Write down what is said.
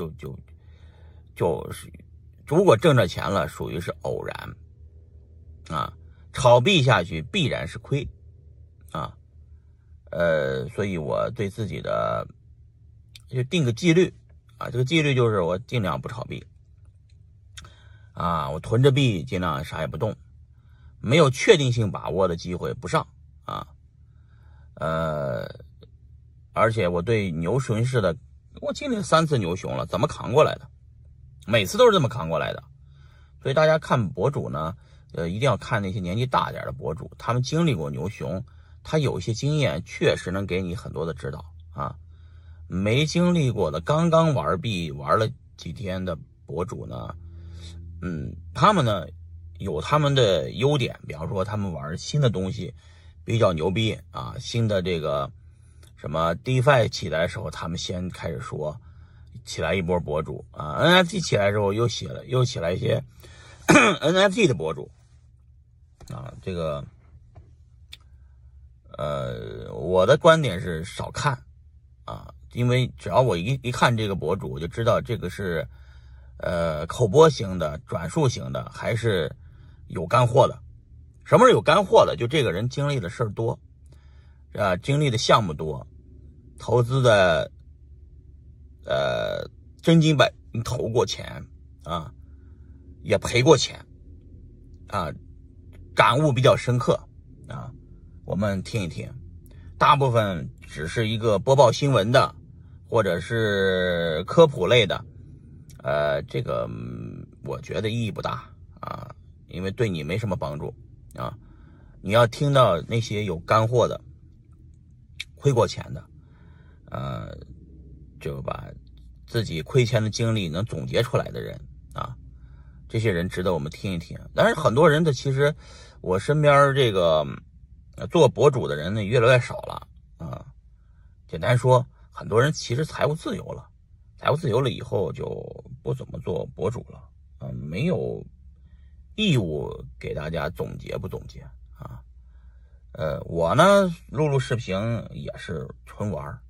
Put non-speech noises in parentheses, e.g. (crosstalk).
就就就是如果挣着钱了，属于是偶然啊，炒币下去必然是亏啊，呃，所以我对自己的就定个纪律啊，这个纪律就是我尽量不炒币啊，我囤着币，尽量啥也不动，没有确定性把握的机会不上啊，呃，而且我对牛熊市的，我经历了三次牛熊了，怎么扛过来的？每次都是这么扛过来的，所以大家看博主呢，呃，一定要看那些年纪大点的博主，他们经历过牛熊，他有一些经验，确实能给你很多的指导啊。没经历过的，刚刚玩币玩了几天的博主呢，嗯，他们呢有他们的优点，比方说他们玩新的东西比较牛逼啊，新的这个什么 DeFi 起来的时候，他们先开始说。起来一波博主啊，NFT 起来之后又起了，又起来一些 (coughs) NFT 的博主啊。这个，呃，我的观点是少看啊，因为只要我一一看这个博主，我就知道这个是呃口播型的、转述型的，还是有干货的。什么是有干货的？就这个人经历的事儿多啊，经历的项目多，投资的。呃，真金白银投过钱啊，也赔过钱啊，感悟比较深刻啊，我们听一听。大部分只是一个播报新闻的，或者是科普类的，呃，这个我觉得意义不大啊，因为对你没什么帮助啊。你要听到那些有干货的，亏过钱的，呃。就把自己亏钱的经历能总结出来的人啊，这些人值得我们听一听。但是很多人的其实，我身边这个做博主的人呢越来越少了啊。简单说，很多人其实财务自由了，财务自由了以后就不怎么做博主了啊，没有义务给大家总结不总结。呃，我呢录录视频也是纯玩儿